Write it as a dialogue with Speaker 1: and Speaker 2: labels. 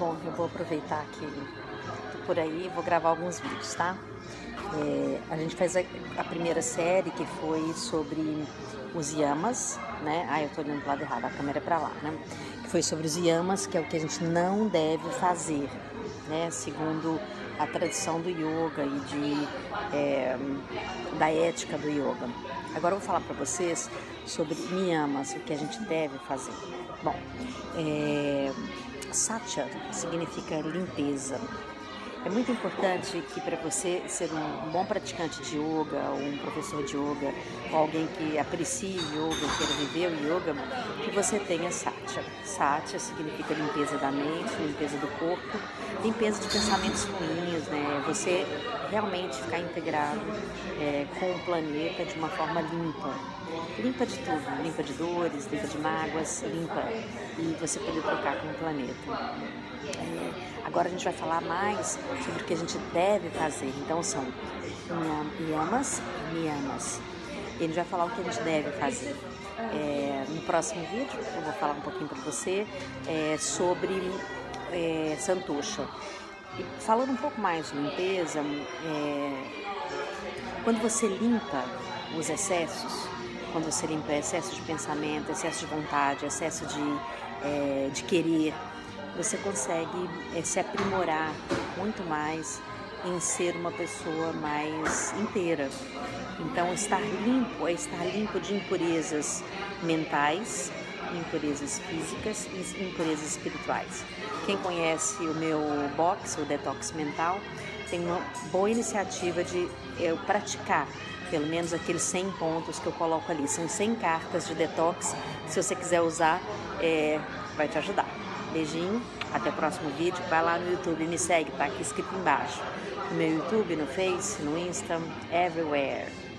Speaker 1: Bom, eu vou aproveitar que por aí vou gravar alguns vídeos, tá? É, a gente fez a, a, primeira série que foi sobre os yamas, né? Ah, eu tô olhando pro lado errado, a câmera é pra lá, né? Que foi sobre os yamas, que é o que a gente não deve fazer, né? Segundo a tradição do yoga e de, é, da ética do yoga. Agora eu vou falar para vocês sobre niyamas, o que a gente deve fazer. Bom, é, Satya significa limpeza. É muito importante que para você ser um bom praticante de yoga, ou um professor de yoga, ou alguém que aprecie yoga, queira viver o yoga, que você tenha satya. Satya significa limpeza da mente, limpeza do corpo, limpeza de pensamentos ruins, né? Você realmente ficar integrado é, com o planeta de uma forma limpa. Limpa de tudo, limpa de dores, limpa de mágoas, limpa e você poder trocar com o planeta. É, agora a gente vai falar mais sobre o que a gente deve fazer. Então são yamas e niyamas. E gente vai falar o que a gente deve fazer. É, no próximo vídeo eu vou falar um pouquinho para você é, sobre é. E falando um pouco mais de limpeza, é, quando você limpa os excessos, quando você limpa excesso de pensamento, excesso de vontade, excesso de, é, de querer, você consegue é, se aprimorar muito mais em ser uma pessoa mais inteira. Então, estar limpo é estar limpo de impurezas mentais, impurezas físicas e impurezas espirituais. Quem conhece o meu box, o Detox Mental, tem uma boa iniciativa de eu praticar pelo menos aqueles 100 pontos que eu coloco ali. São 100 cartas de detox. Se você quiser usar, é, vai te ajudar. Beijinho, até o próximo vídeo. Vai lá no YouTube me segue, tá aqui escrito embaixo. No meu YouTube, no Face, no Insta, everywhere.